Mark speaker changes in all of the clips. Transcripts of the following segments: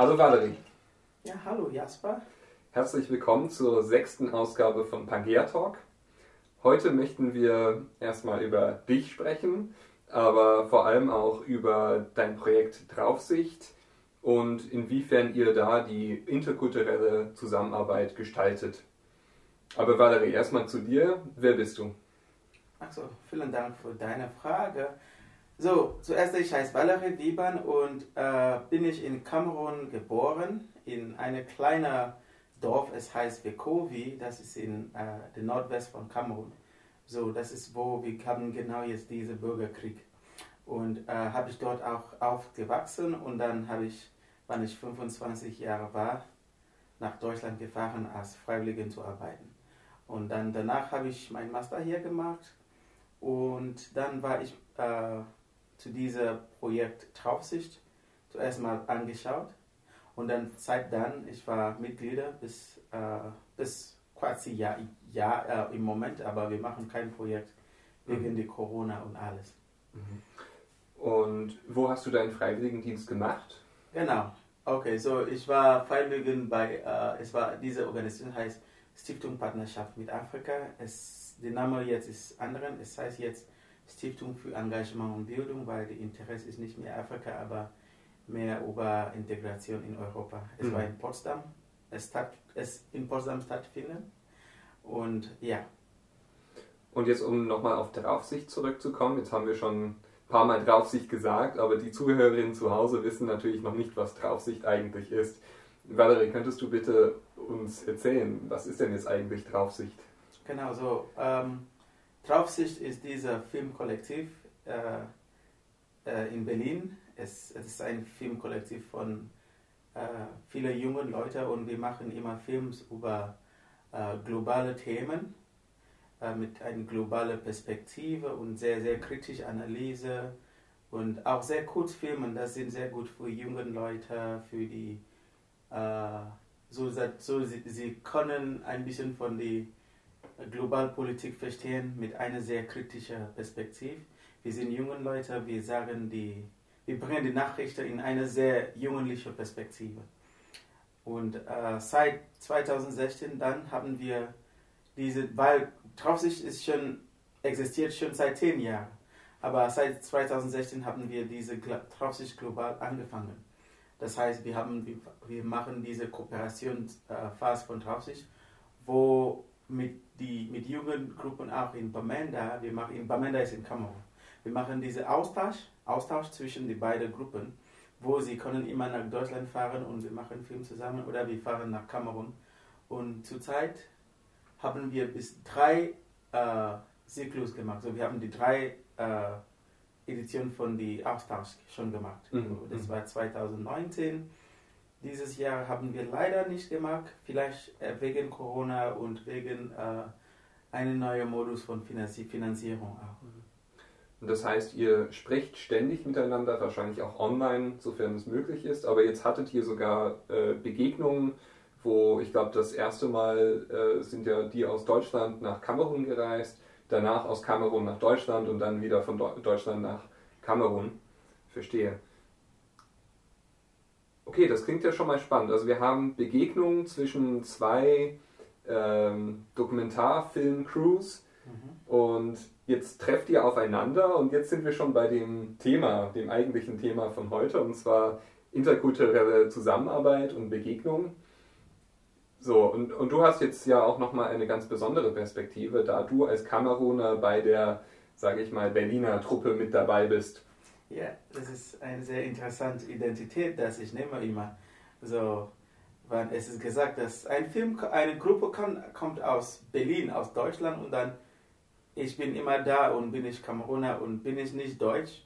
Speaker 1: Hallo Valerie.
Speaker 2: Ja, hallo Jasper.
Speaker 1: Herzlich willkommen zur sechsten Ausgabe von Pangea Talk. Heute möchten wir erstmal über dich sprechen, aber vor allem auch über dein Projekt Draufsicht und inwiefern ihr da die interkulturelle Zusammenarbeit gestaltet. Aber Valerie, erstmal zu dir. Wer bist du?
Speaker 2: Achso, vielen Dank für deine Frage. So, zuerst, ich heiße Valerie Wieban und äh, bin ich in Kamerun geboren, in einem kleinen Dorf, es heißt Vekovi, das ist in äh, der Nordwest von Kamerun. So, das ist wo wir haben genau jetzt diesen Bürgerkrieg. Und äh, habe ich dort auch aufgewachsen und dann habe ich, wann ich 25 Jahre war, nach Deutschland gefahren, als Freiwilligen zu arbeiten. Und dann danach habe ich meinen Master hier gemacht und dann war ich äh, zu diesem Projekt Traufsicht zuerst mal angeschaut und dann seit dann, ich war Mitglieder bis, äh, bis quasi ja, ja äh, im Moment, aber wir machen kein Projekt wegen mhm. der Corona und alles.
Speaker 1: Mhm. Und wo hast du deinen Freiwilligendienst gemacht?
Speaker 2: Genau. Okay, so ich war Freiwilligen bei, äh, es war diese Organisation heißt Stiftung Partnerschaft mit Afrika. Es, der Name jetzt ist anderen. Es heißt jetzt Stiftung für Engagement und Bildung, weil die Interesse ist nicht mehr Afrika, aber mehr über Integration in Europa. Es mhm. war in Potsdam, es, statt, es in Potsdam stattfinden und ja.
Speaker 1: Und jetzt, um nochmal auf Draufsicht zurückzukommen, jetzt haben wir schon ein paar Mal Draufsicht gesagt, aber die Zuhörerinnen zu Hause wissen natürlich noch nicht, was Draufsicht eigentlich ist. Valerie, könntest du bitte uns erzählen, was ist denn jetzt eigentlich Draufsicht?
Speaker 2: Genau so. Ähm, Draufsicht ist dieser Filmkollektiv äh, äh, in Berlin. Es, es, ist ein Filmkollektiv von äh, vielen jungen Leuten und wir machen immer Films über äh, globale Themen äh, mit einer globalen Perspektive und sehr, sehr kritische Analyse und auch sehr Kurzfilme. Das sind sehr gut für junge Leute, für die äh, so, so sie, sie können ein bisschen von der Globalpolitik verstehen mit einer sehr kritischen Perspektive. Wir sind junge Leute, wir sagen die, wir bringen die Nachrichten in eine sehr jugendliche Perspektive. Und äh, seit 2016 dann haben wir diese, weil Draufsicht ist schon, existiert schon seit zehn Jahren, aber seit 2016 haben wir diese Draufsicht global angefangen. Das heißt, wir, haben, wir machen diese Kooperationsphase von Draufsicht, wo mit, die, mit Jugendgruppen auch in Bamenda, wir machen, in Bamenda ist in Kamerun, wir machen diesen Austausch, Austausch zwischen den beiden Gruppen, wo sie können immer nach Deutschland fahren und wir machen Film zusammen oder wir fahren nach Kamerun. Und zurzeit haben wir bis drei äh, Zyklus gemacht. So, wir haben die drei äh, Edition von die Austausch schon gemacht. Mhm. Das war 2019. Dieses Jahr haben wir leider nicht gemacht, vielleicht äh, wegen Corona und wegen äh, einem neuen Modus von Finanzi Finanzierung auch.
Speaker 1: Und das heißt, ihr sprecht ständig miteinander, wahrscheinlich auch online, sofern es möglich ist, aber jetzt hattet ihr sogar äh, Begegnungen, wo ich glaube, das erste Mal äh, sind ja die aus Deutschland nach Kamerun gereist danach aus Kamerun nach Deutschland und dann wieder von Deutschland nach Kamerun. Verstehe. Okay, das klingt ja schon mal spannend. Also wir haben Begegnungen zwischen zwei ähm, Dokumentarfilm-Crews mhm. und jetzt trefft ihr aufeinander und jetzt sind wir schon bei dem Thema, dem eigentlichen Thema von heute und zwar interkulturelle Zusammenarbeit und Begegnung. So, und, und du hast jetzt ja auch nochmal eine ganz besondere Perspektive, da du als Kameruner bei der, sage ich mal, Berliner Truppe mit dabei bist.
Speaker 2: Ja, das ist eine sehr interessante Identität, dass ich nehme immer. So, weil es ist gesagt, dass ein Film, eine Gruppe kann, kommt aus Berlin, aus Deutschland und dann ich bin immer da und bin ich Kameruner und bin ich nicht Deutsch.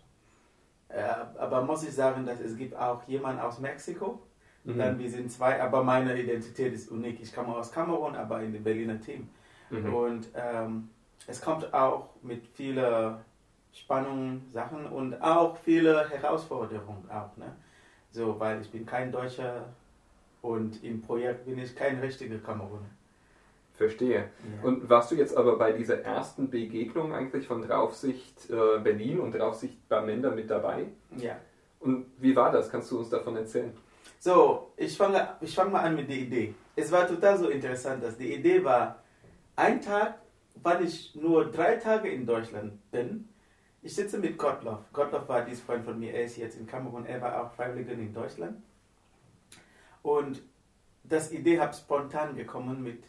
Speaker 2: Äh, aber muss ich sagen, dass es gibt auch jemanden aus Mexiko Mhm. Dann wir sind zwei, aber meine Identität ist unik. Ich komme aus Kamerun, aber in dem Berliner Team. Mhm. Und ähm, es kommt auch mit vielen Spannungen, Sachen und auch viele Herausforderungen auch. Ne? So, weil ich bin kein Deutscher und im Projekt bin ich kein richtiger Kameruner.
Speaker 1: Verstehe. Ja. Und warst du jetzt aber bei dieser ersten Begegnung eigentlich von Draufsicht äh, Berlin und Draufsicht Bamenda mit dabei?
Speaker 2: Ja.
Speaker 1: Und wie war das? Kannst du uns davon erzählen?
Speaker 2: So, ich fange ich fang mal an mit der Idee. Es war total so interessant, dass die Idee war, ein Tag, weil ich nur drei Tage in Deutschland bin, ich sitze mit Gottloff. Gottloff war dieser Freund von mir, er ist jetzt in Kamerun, er war auch Freiwilliger in Deutschland. Und das Idee hat spontan gekommen mit,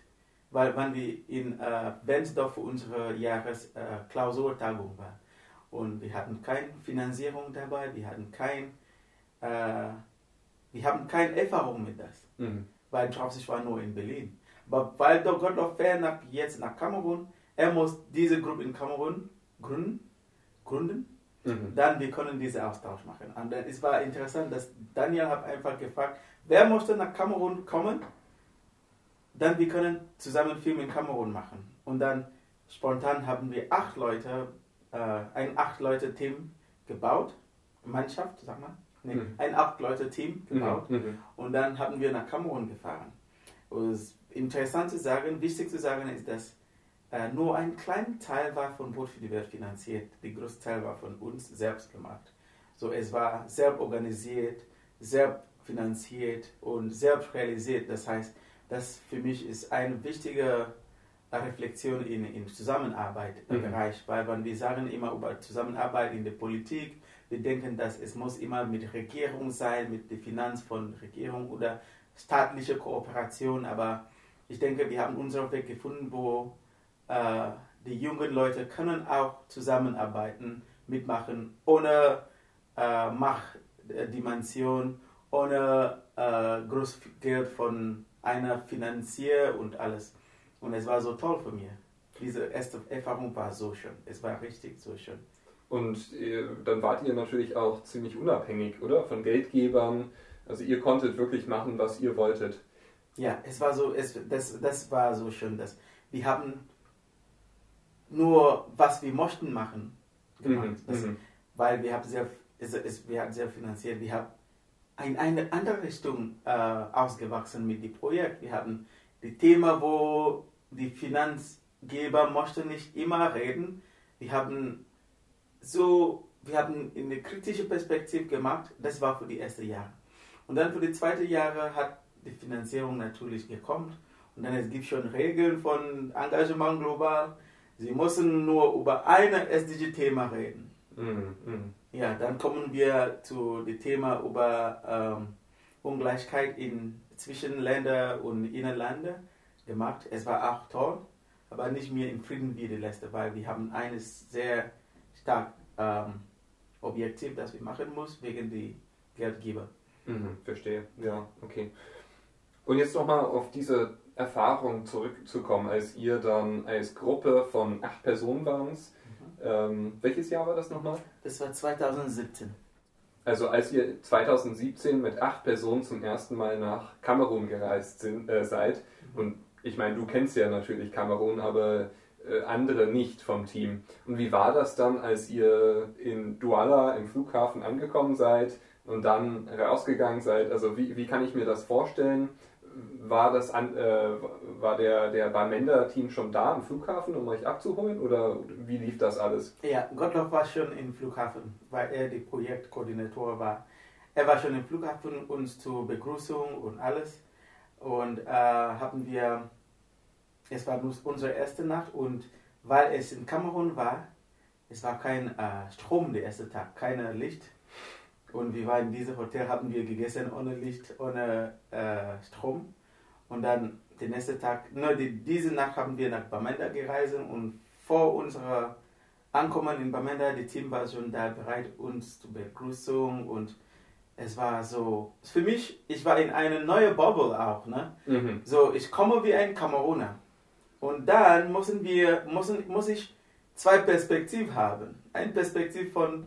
Speaker 2: weil wann wir in äh, Bensdorf für unsere Jahresklausurtagung äh, waren. Und wir hatten keine Finanzierung dabei, wir hatten kein, äh, wir haben keine Erfahrung mit das. Mhm. Weil Draufsicht war nur in Berlin. Aber weil der Gottloff fährt nach, jetzt nach Kamerun, er muss diese Gruppe in Kamerun gründen gründen, mhm. dann wir können diesen Austausch machen. Und es war interessant, dass Daniel hat einfach gefragt, wer möchte nach Kamerun kommen? Dann wir können zusammen Film in Kamerun machen. Und dann spontan haben wir acht Leute, äh, ein acht Leute Team gebaut, Mannschaft, sag mal, nee, mhm. ein acht Leute Team gebaut. Mhm. mhm. Und dann haben wir nach Kamerun gefahren. Und interessant zu sagen, wichtig zu sagen ist, dass äh, nur ein kleiner Teil war von Boot für die Welt finanziert. Der größte Teil war von uns selbst gemacht. So, es war selbst organisiert, selbst finanziert und selbst realisiert. Das heißt, das für mich ist eine wichtige Reflexion in, in Zusammenarbeit im mhm. Bereich, weil wenn wir sagen immer über Zusammenarbeit in der Politik, wir denken, dass es muss immer mit Regierung sein, mit der Finanz von Regierung oder staatliche Kooperation, aber ich denke, wir haben unseren Weg gefunden, wo äh, die jungen Leute können auch zusammenarbeiten, mitmachen, ohne äh, Machtdimension, ohne äh, Großgeld von einer Finanzier und alles. Und es war so toll für mich. Diese erste Erfahrung war so schön. Es war richtig so schön.
Speaker 1: Und äh, dann wart ihr natürlich auch ziemlich unabhängig, oder? Von Geldgebern. Also ihr konntet wirklich machen, was ihr wolltet.
Speaker 2: Ja, es war so, es, das, das war so schön. Dass wir haben nur was wir möchten machen gemacht. Mhm, das, mhm. weil wir haben sehr, es, es, wir haben sehr finanziert, wir haben in eine andere Richtung äh, ausgewachsen mit dem Projekt. Wir haben die Thema, wo die Finanzgeber möchten nicht immer reden. Wir haben so, wir haben eine kritische Perspektive gemacht. Das war für die ersten Jahre. Und dann für die zweiten Jahre hat die Finanzierung natürlich gekommen. Und dann es gibt schon Regeln von Engagement global. Sie müssen nur über ein SDG-Thema reden. Mhm, mhm. Ja, dann kommen wir zu dem Thema über ähm, Ungleichheit in, zwischen Ländern und Innerländern gemacht. Es war auch toll, aber nicht mehr in Frieden wie die letzte, weil wir haben eines sehr stark ähm, objektiv, das wir machen müssen, wegen die Geldgeber.
Speaker 1: Mhm, verstehe, ja, okay. Und jetzt nochmal auf diese Erfahrung zurückzukommen, als ihr dann als Gruppe von acht Personen waren. Mhm. Ähm, welches Jahr war das nochmal?
Speaker 2: Das war 2017.
Speaker 1: Also als ihr 2017 mit acht Personen zum ersten Mal nach Kamerun gereist sind, äh, seid, mhm. und ich meine, du kennst ja natürlich Kamerun, aber äh, andere nicht vom Team. Und wie war das dann, als ihr in Douala im Flughafen angekommen seid und dann rausgegangen seid? Also wie, wie kann ich mir das vorstellen? War das an, äh, war der, der Barmender-Team schon da am Flughafen, um euch abzuholen oder wie lief das alles?
Speaker 2: Ja, Gottlob war schon im Flughafen, weil er der Projektkoordinator war. Er war schon im Flughafen uns zur Begrüßung und alles. Und äh, haben wir, es war unsere erste Nacht und weil es in Kamerun war, es war kein äh, Strom der erste Tag, kein Licht und wir waren in diesem Hotel, haben wir gegessen ohne Licht, ohne äh, Strom. Und dann den nächsten Tag, nur die, diese Nacht haben wir nach Bamenda gereist und vor unserer Ankommen in Bamenda, das Team war schon da bereit, uns zu begrüßen und es war so, für mich, ich war in eine neue Bubble auch, ne? Mhm. So, ich komme wie ein Kameruner. Und dann müssen wir, müssen, muss ich zwei Perspektiven haben. Ein Perspektiv von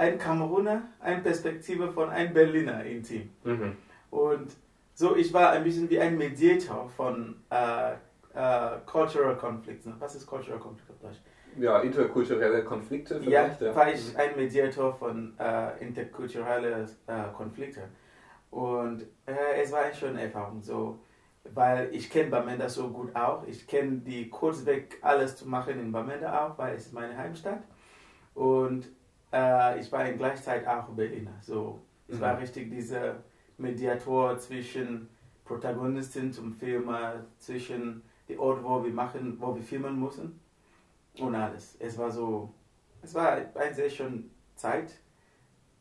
Speaker 2: ein Kameruner, eine Perspektive von einem Berliner im Team. Mhm. Und so, ich war ein bisschen wie ein Mediator von äh, äh, Cultural Conflicts. Was ist Cultural Conflict auf Deutsch?
Speaker 1: Ja, interkulturelle Konflikte
Speaker 2: vielleicht. Ja, war ich mhm. ein Mediator von äh, interkulturellen äh, Konflikten. Und äh, es war eine schöne Erfahrung, so, weil ich kenne Bamenda so gut auch. Ich kenne die Kurzweg alles zu machen in Bamenda auch, weil es ist meine Heimstadt. Und äh, ich war in Gleichzeit auch Berliner. So, es mhm. war richtig diese Mediator zwischen Protagonisten zum Film, zwischen dem Ort, wo wir machen, wo wir filmen müssen und alles. Es war so, es war eine sehr schöne Zeit,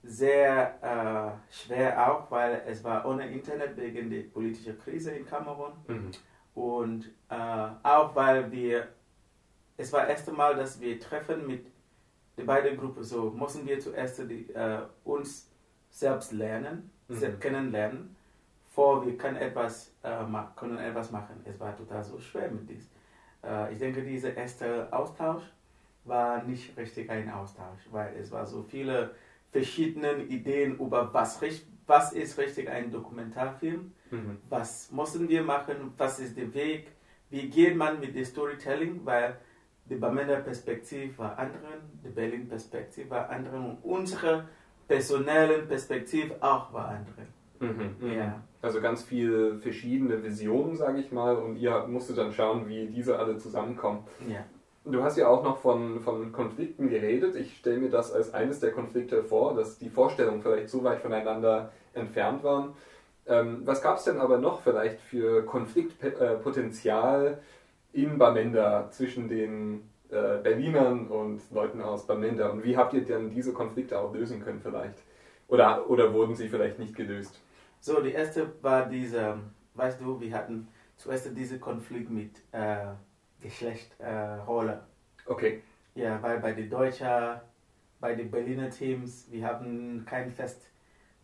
Speaker 2: sehr äh, schwer auch, weil es war ohne Internet wegen der politischen Krise in Kamerun mhm. und äh, auch weil wir, es war das erste Mal, dass wir treffen mit den beiden Gruppen, so mussten wir zuerst die, äh, uns selbst lernen, mhm. kennenlernen, vor wir können etwas, äh, können etwas machen. Es war total so schwer mit dies. Äh, ich denke, dieser erste Austausch war nicht richtig ein Austausch, weil es war so viele verschiedene Ideen über was, was ist richtig ein Dokumentarfilm, mhm. was müssen wir machen, was ist der Weg, wie geht man mit dem Storytelling, weil die Bamenda Perspektive war andere, die Berlin Perspektive war andere und unsere personelle Perspektive auch war andere.
Speaker 1: Mhm, mhm, ja. Also ganz viele verschiedene Visionen, sage ich mal, und ihr musstet dann schauen, wie diese alle zusammenkommen. Ja. Du hast ja auch noch von, von Konflikten geredet. Ich stelle mir das als eines der Konflikte vor, dass die Vorstellungen vielleicht so weit voneinander entfernt waren. Ähm, was gab es denn aber noch vielleicht für Konfliktpotenzial in Bamenda zwischen den äh, Berlinern und Leuten aus Bamenda? Und wie habt ihr denn diese Konflikte auch lösen können vielleicht? Oder, oder wurden sie vielleicht nicht gelöst?
Speaker 2: So, die erste war diese, weißt du, wir hatten zuerst diesen Konflikt mit äh, Geschlechterrolle.
Speaker 1: Äh, okay.
Speaker 2: Ja, weil bei den Deutschen, bei den Berliner Teams, wir haben keine fest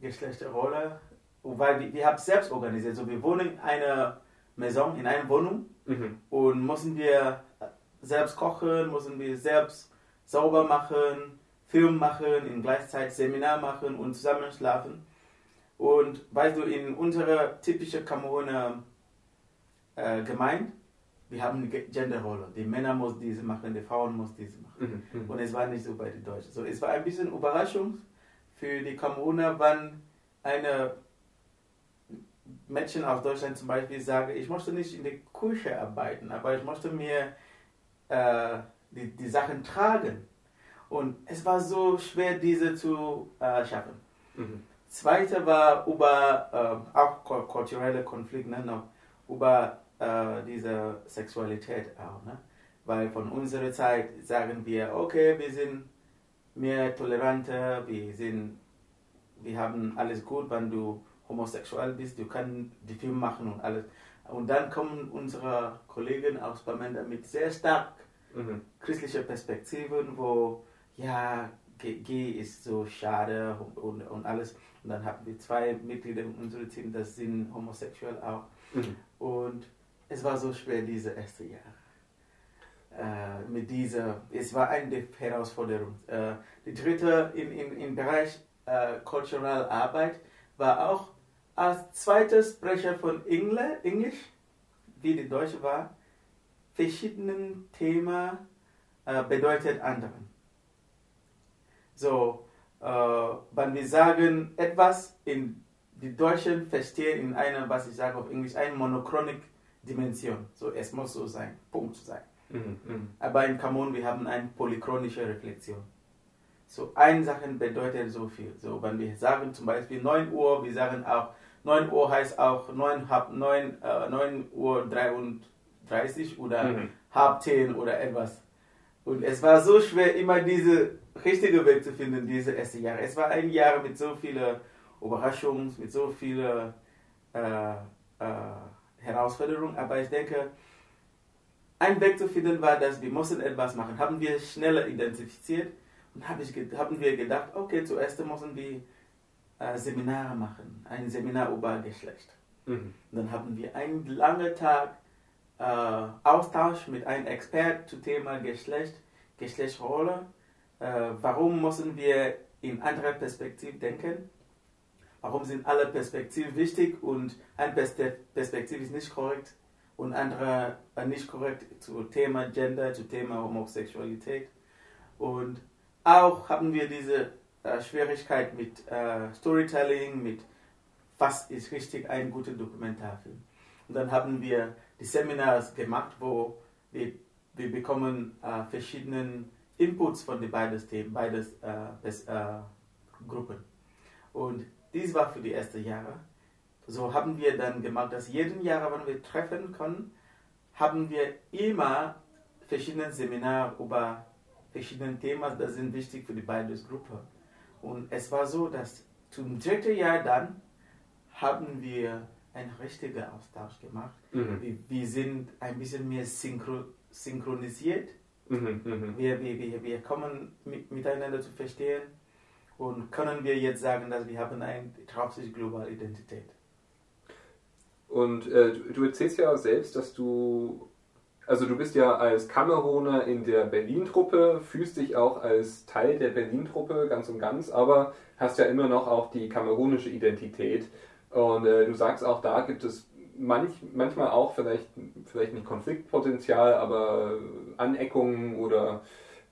Speaker 2: Geschlechterrolle, weil wir, wir haben selbst organisiert. So, wir wohnen in einer Maison, in einer Wohnung mhm. und müssen wir selbst kochen, müssen wir selbst sauber machen, Film machen, in gleichzeitig Seminar machen und zusammen schlafen. Und weißt du, in unserer typischen Kameruner äh, Gemeinde, wir haben eine Genderrolle. Die Männer muss diese machen, die Frauen muss diese machen. Mhm, mhm. Und es war nicht so bei den Deutschen. So, es war ein bisschen Überraschung für die Kameruner, wann eine Mädchen aus Deutschland zum Beispiel sage, ich möchte nicht in der Küche arbeiten, aber ich möchte mir äh, die, die Sachen tragen. Und es war so schwer, diese zu äh, schaffen. Mhm. Zweite war über äh, auch kulturelle Konflikte, ne, noch, über äh, diese Sexualität auch. Ne? Weil von unserer Zeit sagen wir, okay, wir sind mehr toleranter, wir, sind, wir haben alles gut, wenn du homosexuell bist, du kannst die Film machen und alles. Und dann kommen unsere Kollegen aus Bamenda mit sehr stark mhm. christlichen Perspektiven, wo ja, G ist so schade und, und, und, alles. Und dann haben wir zwei Mitglieder in unserem Team, das sind homosexuell auch. Mhm. Und es war so schwer, diese erste Jahr. Äh, mit dieser, es war eine Herausforderung. Äh, die dritte im in, in Bereich äh, Cultural Arbeit war auch als zweiter Sprecher von Englisch, Englisch wie die Deutsche war, verschiedenen Themen äh, bedeutet anderen. So, äh, wenn wir sagen etwas in die Deutschen verstehen in einer, was ich sage auf Englisch, eine monochronik Dimension. So, es muss so sein, Punkt sein. Mhm, mh. Aber in Kamerun, wir haben eine polychronische Reflexion. So, eine Sache bedeutet so viel. So, wenn wir sagen zum Beispiel 9 Uhr, wir sagen auch, 9 Uhr heißt auch 9, halb 9, äh, 9 Uhr 33 oder mhm. halb 10 oder etwas. Und es war so schwer, immer diese richtige Weg zu finden, diese erste Jahre. Es war ein Jahr mit so vielen Überraschungen, mit so vielen äh, äh, Herausforderungen, aber ich denke, ein Weg zu finden war, dass wir mussten etwas machen. Haben wir schneller identifiziert und hab ich, haben wir gedacht, okay, zuerst müssen wir äh, Seminare machen, ein Seminar über Geschlecht. Mhm. Dann haben wir einen langen Tag äh, Austausch mit einem Experten zum Thema Geschlecht, Geschlechtsrolle. Äh, warum müssen wir in anderer Perspektive denken? Warum sind alle Perspektiven wichtig und eine Perspektive ist nicht korrekt und andere nicht korrekt zum Thema Gender, zum Thema Homosexualität? Und auch haben wir diese äh, Schwierigkeit mit äh, Storytelling, mit was ist richtig ein guter Dokumentarfilm. Und dann haben wir die Seminars gemacht, wo wir, wir bekommen äh, verschiedene Inputs von den beiden Themen, beides äh, des, äh, Gruppen. Und dies war für die ersten Jahre. So haben wir dann gemacht, dass jeden Jahr, wenn wir treffen können, haben wir immer verschiedene Seminare über verschiedene Themen, das sind wichtig für die beiden Gruppen. Und es war so, dass zum dritten Jahr dann haben wir einen richtigen Austausch gemacht. Mhm. Wir, wir, sind ein bisschen mehr synchro, synchronisiert. Mhm, mh. wir, wir, wir kommen mit, miteinander zu verstehen und können wir jetzt sagen, dass wir haben eine hauptsächlich globale Identität.
Speaker 1: Und äh, du erzählst ja selbst, dass du, also du bist ja als Kameruner in der Berlin-Truppe, fühlst dich auch als Teil der Berlin-Truppe ganz und ganz, aber hast ja immer noch auch die kamerunische Identität. Und äh, du sagst auch, da gibt es manch, manchmal auch vielleicht, vielleicht nicht Konfliktpotenzial, aber Aneckungen oder.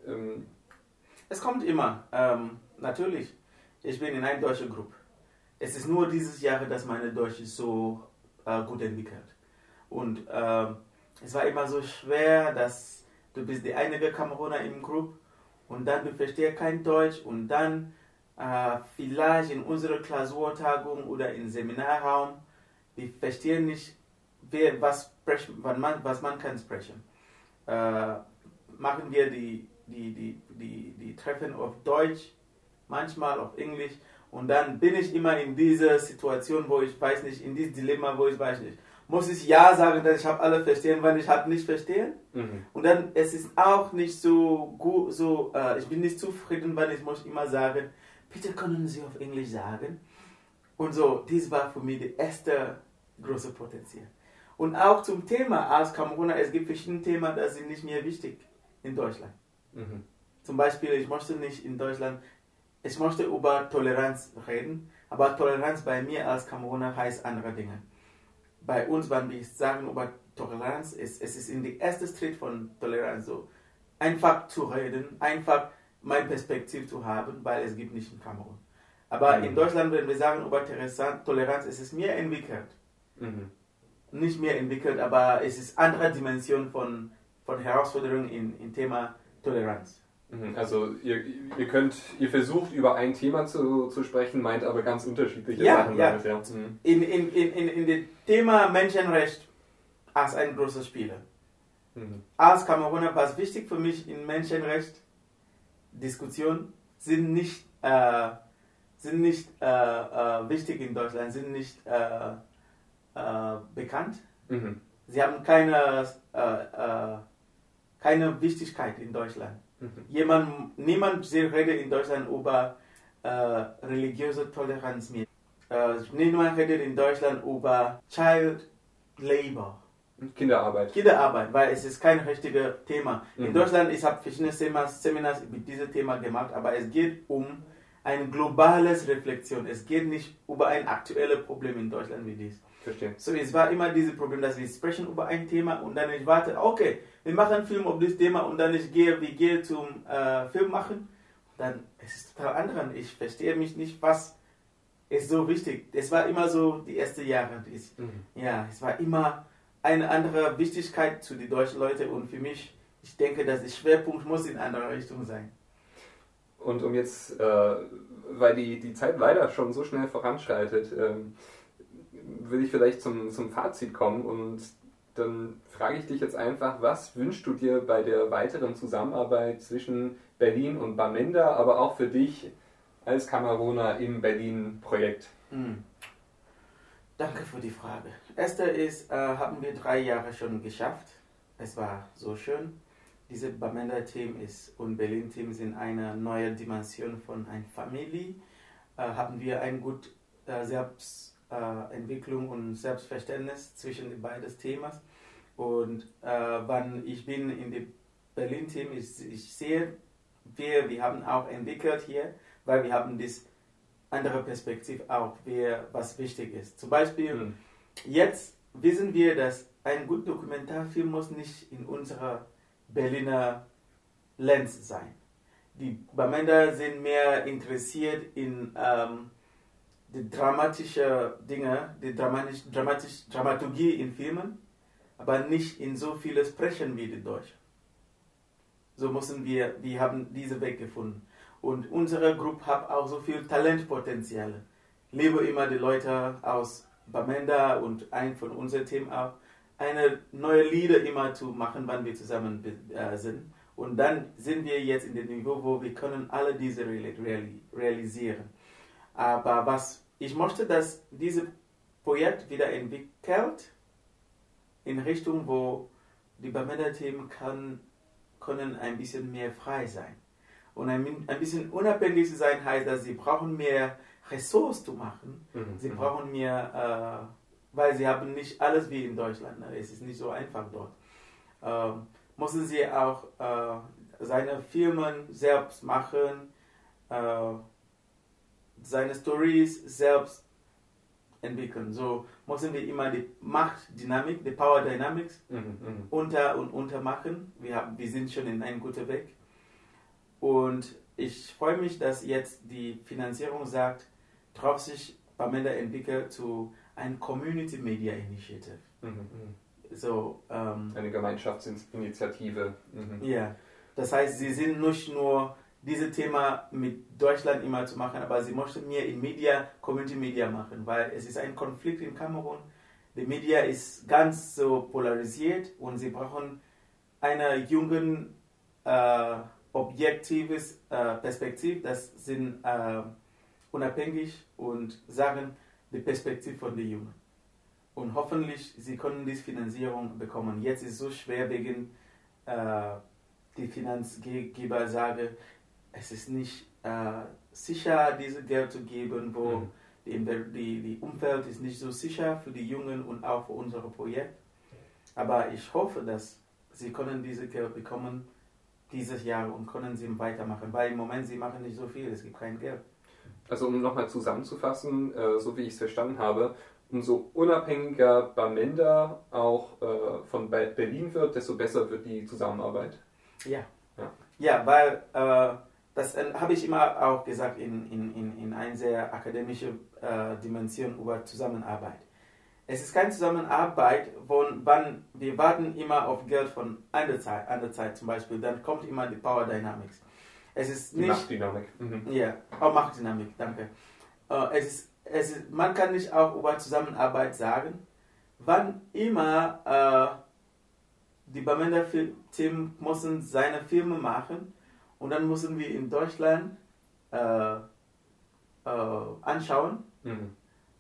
Speaker 1: Ähm
Speaker 2: es kommt immer. Ähm, natürlich, ich bin in einer deutschen Gruppe. Es ist nur dieses Jahr, dass meine Deutsch ist so äh, gut entwickelt. Und äh, es war immer so schwer, dass du bist die einzige Kameruner im Gruppe und dann du verstehst kein Deutsch und dann äh, vielleicht in unserer Klausurtagung oder im Seminarraum, wir verstehen nicht, wer, was, sprechen, man, was man kann sprechen. Äh, machen wir die, die, die, die, die Treffen auf Deutsch, manchmal auf Englisch und dann bin ich immer in dieser Situation, wo ich weiß nicht, in diesem Dilemma, wo ich weiß nicht. Muss ich Ja sagen, dass ich habe alle verstehen, weil ich habe nicht verstehen? Mhm. Und dann es ist auch nicht so gut, so äh, ich bin nicht zufrieden, weil ich muss immer sagen, bitte können Sie auf Englisch sagen. Und so, dies war für mich die erste große Potenzial. Und auch zum Thema als Kameruner, es gibt verschiedene Themen, die sind nicht mehr wichtig in Deutschland. Mhm. Zum Beispiel, ich möchte nicht in Deutschland ich möchte über Toleranz reden, aber Toleranz bei mir als Kameruner heißt andere Dinge. Bei uns, wenn wir sagen über Toleranz, ist, es ist in die erste Schritt von Toleranz so, einfach zu reden, einfach meine Perspektive zu haben, weil es gibt nicht in Kamerun. Aber mhm. in Deutschland, wenn wir sagen über Toleranz, ist es mehr entwickelt. Mhm. Nicht mehr entwickelt, aber es ist andere Dimension von, von Herausforderungen im in Thema Toleranz.
Speaker 1: Mhm, also ihr, ihr könnt, ihr versucht über ein Thema zu, zu sprechen, meint aber ganz unterschiedliche
Speaker 2: ja, Sachen. Ja, damit, ja. Mhm. In, in, in, in, in dem Thema Menschenrecht als ein großer Spieler. Mhm. Als Kameruner war es wichtig für mich in Menschenrecht Diskussionen sind nicht, äh, sind nicht äh, äh, wichtig in Deutschland, sind nicht äh, äh, bekannt. Mhm. Sie haben keine, äh, keine Wichtigkeit in Deutschland. Jemand, niemand redet in Deutschland über äh, religiöse Toleranz mehr. Äh, niemand redet in Deutschland über Child Labor.
Speaker 1: Kinderarbeit.
Speaker 2: Kinderarbeit, weil es ist kein richtiges Thema. Mhm. In Deutschland, ich habe verschiedene Seminars mit diesem Thema gemacht, aber es geht um eine globale Reflexion. Es geht nicht über ein aktuelles Problem in Deutschland wie dies.
Speaker 1: Verstehe.
Speaker 2: So, es war immer dieses Problem, dass wir sprechen über ein Thema und dann ich warte, okay, wir machen einen Film über dieses Thema und dann ich gehe, wir gehen zum äh, Film machen. Dann es ist total anders. Ich verstehe mich nicht, was ist so wichtig. Es war immer so die ersten Jahre. Ich, mhm. Ja, es war immer eine andere Wichtigkeit zu den deutschen Leuten und für mich, ich denke, dass der Schwerpunkt muss in andere Richtung sein.
Speaker 1: Und um jetzt, äh, weil die, die Zeit leider schon so schnell voranschreitet, ähm, will ich vielleicht zum, zum Fazit kommen und dann frage ich dich jetzt einfach, was wünschst du dir bei der weiteren Zusammenarbeit zwischen Berlin und Bamenda, aber auch für dich als Kameruner im Berlin-Projekt? Mhm.
Speaker 2: Danke für die Frage. Erster ist, äh, haben wir drei Jahre schon geschafft. Es war so schön. Dieses Bamenda-Team und Berlin-Team sind eine neue Dimension von einer Familie. Äh, haben wir ein gut äh, selbst äh, Entwicklung und Selbstverständnis zwischen den beiden Themen. Und äh, wann ich bin in dem Berlin-Team, ich, ich sehe, wir, wir haben auch entwickelt hier, weil wir haben das andere Perspektive auch, wer, was wichtig ist. Zum Beispiel, mhm. jetzt wissen wir, dass ein guter Dokumentarfilm muss nicht in unserer Berliner Lens sein. Die Bamenda sind mehr interessiert in ähm, die dramatische Dinge, die dramatisch, dramatisch, Dramaturgie in Filmen, aber nicht in so viele Sprechen wie die Deutschen. So müssen wir, wir haben diesen Weg gefunden. Und unsere Gruppe hat auch so viel Talentpotenzial. Ich liebe immer die Leute aus Bamenda und ein von unseren Themen auch, eine neue Lieder immer zu machen, wann wir zusammen äh, sind. Und dann sind wir jetzt in dem Niveau, wo wir können alle diese realisieren. Aber was ich möchte, dass dieses Projekt wieder entwickelt in Richtung, wo die Bamenda-Themen kann, können ein bisschen mehr frei sein. Und ein, ein bisschen unabhängig zu sein heißt, dass sie brauchen mehr Ressourcen zu machen. Mhm. Sie mhm. brauchen mehr, äh, weil sie haben nicht alles wie in Deutschland. Ne? Es ist nicht so einfach dort. Ähm, müssen sie auch äh, seine Firmen selbst machen, äh, seine Stories selbst entwickeln. So müssen wir immer die Machtdynamik, die Power Dynamics mhm, mhm, unter und unter machen. Wir, haben, wir sind schon in einem guten Weg. Und ich freue mich, dass jetzt die Finanzierung sagt, drauf sich Pamela entwickelt zu einem Community Media Initiative. Mhm,
Speaker 1: mhm. so, ähm, Eine Gemeinschaftsinitiative.
Speaker 2: Mhm. Ja, das heißt, sie sind nicht nur dieses Thema mit Deutschland immer zu machen, aber sie möchten mehr in Media, Community Media machen, weil es ist ein Konflikt in Kamerun. Die Media ist ganz so polarisiert und sie brauchen eine jungen, äh, objektives äh, Perspektiv, das sind äh, unabhängig und sagen die Perspektive von den Jungen. Und hoffentlich, sie können diese Finanzierung bekommen. Jetzt ist es so schwer wegen äh, die Finanzgeber sagen, es ist nicht äh, sicher, dieses Geld zu geben, wo mhm. die, die, die Umfeld ist nicht so sicher für die Jungen und auch für unser Projekt. Aber ich hoffe, dass sie können dieses Geld bekommen dieses Jahr und können sie weitermachen, weil im Moment sie machen nicht so viel, es gibt kein Geld.
Speaker 1: Also um nochmal zusammenzufassen, äh, so wie ich es verstanden habe, umso unabhängiger Bamenda auch äh, von Berlin wird, desto besser wird die Zusammenarbeit.
Speaker 2: Ja. Ja, ja weil äh, das äh, habe ich immer auch gesagt in, in, in, in einer sehr akademischen äh, Dimension über Zusammenarbeit. Es ist keine Zusammenarbeit, wo, wann wir warten immer auf Geld von einer Zeit, einer Zeit zum Beispiel, dann kommt immer die Power Dynamics. Es ist nicht,
Speaker 1: Machtdynamik.
Speaker 2: Mhm. Ja, auch Machtdynamik, danke. Äh, es ist, es ist, man kann nicht auch über Zusammenarbeit sagen, wann immer äh, die Bamenda-Team müssen seine Filme machen und dann müssen wir in Deutschland äh, äh, anschauen mhm.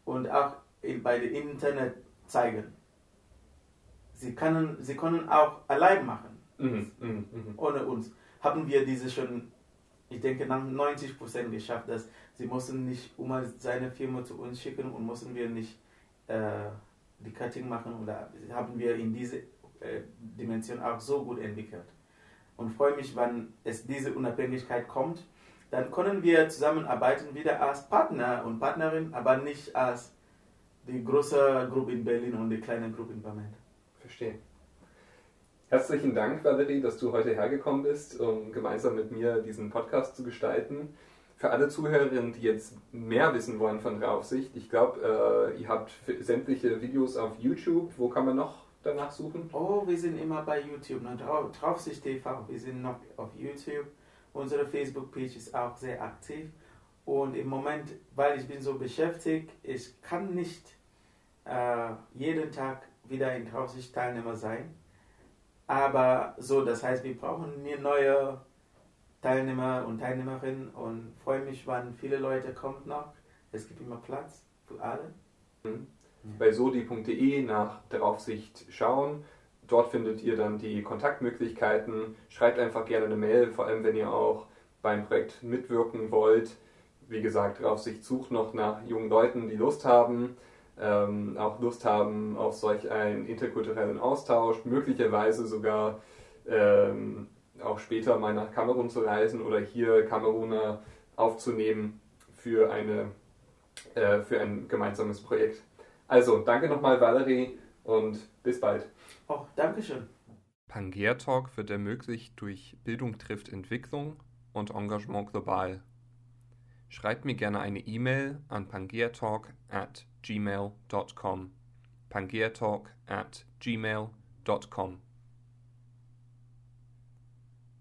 Speaker 2: und auch in, bei dem Internet zeigen. Sie können, sie können auch allein machen, mhm. Mhm. mhm. ohne uns. Haben wir diese schon, ich denke, nach 90 Prozent geschafft, dass sie mussten nicht immer seine Firma zu uns schicken und mussten wir nicht äh, die Cutting machen oder haben wir in diese äh, Dimension auch so gut entwickelt. Und freue mich, wenn es diese Unabhängigkeit kommt, dann können wir zusammenarbeiten wieder als Partner und Partnerin, aber nicht als die große Gruppe in Berlin und die kleine Gruppe in Bamenda.
Speaker 1: Verstehe. Herzlichen Dank, Valerie, dass du heute hergekommen bist, um gemeinsam mit mir diesen Podcast zu gestalten. Für alle Zuhörerinnen, die jetzt mehr wissen wollen von Draufsicht, ich glaube, äh, ihr habt sämtliche Videos auf YouTube. Wo kann man noch danach suchen?
Speaker 2: Oh, wir sind immer bei YouTube, ne? Draufsicht TV. Wir sind noch auf YouTube. Unsere Facebook-Page ist auch sehr aktiv. Und im Moment, weil ich bin so beschäftigt, ich kann nicht äh, jeden Tag wieder in Draufsicht Teilnehmer sein. Aber so, das heißt, wir brauchen neue Teilnehmer und Teilnehmerinnen und freue mich, wann viele Leute kommen noch. Es gibt immer Platz für alle.
Speaker 1: Mhm. Bei sodi.de nach Draufsicht schauen. Dort findet ihr dann die Kontaktmöglichkeiten. Schreibt einfach gerne eine Mail, vor allem wenn ihr auch beim Projekt mitwirken wollt. Wie gesagt, Draufsicht sucht noch nach jungen Leuten, die Lust haben, ähm, auch Lust haben auf solch einen interkulturellen Austausch, möglicherweise sogar ähm, auch später mal nach Kamerun zu reisen oder hier Kameruner aufzunehmen für, eine, äh, für ein gemeinsames Projekt. Also, danke nochmal, Valerie, und bis bald.
Speaker 2: Oh, Dankeschön.
Speaker 1: Pangea Talk wird ermöglicht durch Bildung trifft Entwicklung und Engagement global. Schreibt mir gerne eine E-Mail an pangeatalk at gmail.com. pangeatalk at gmail.com.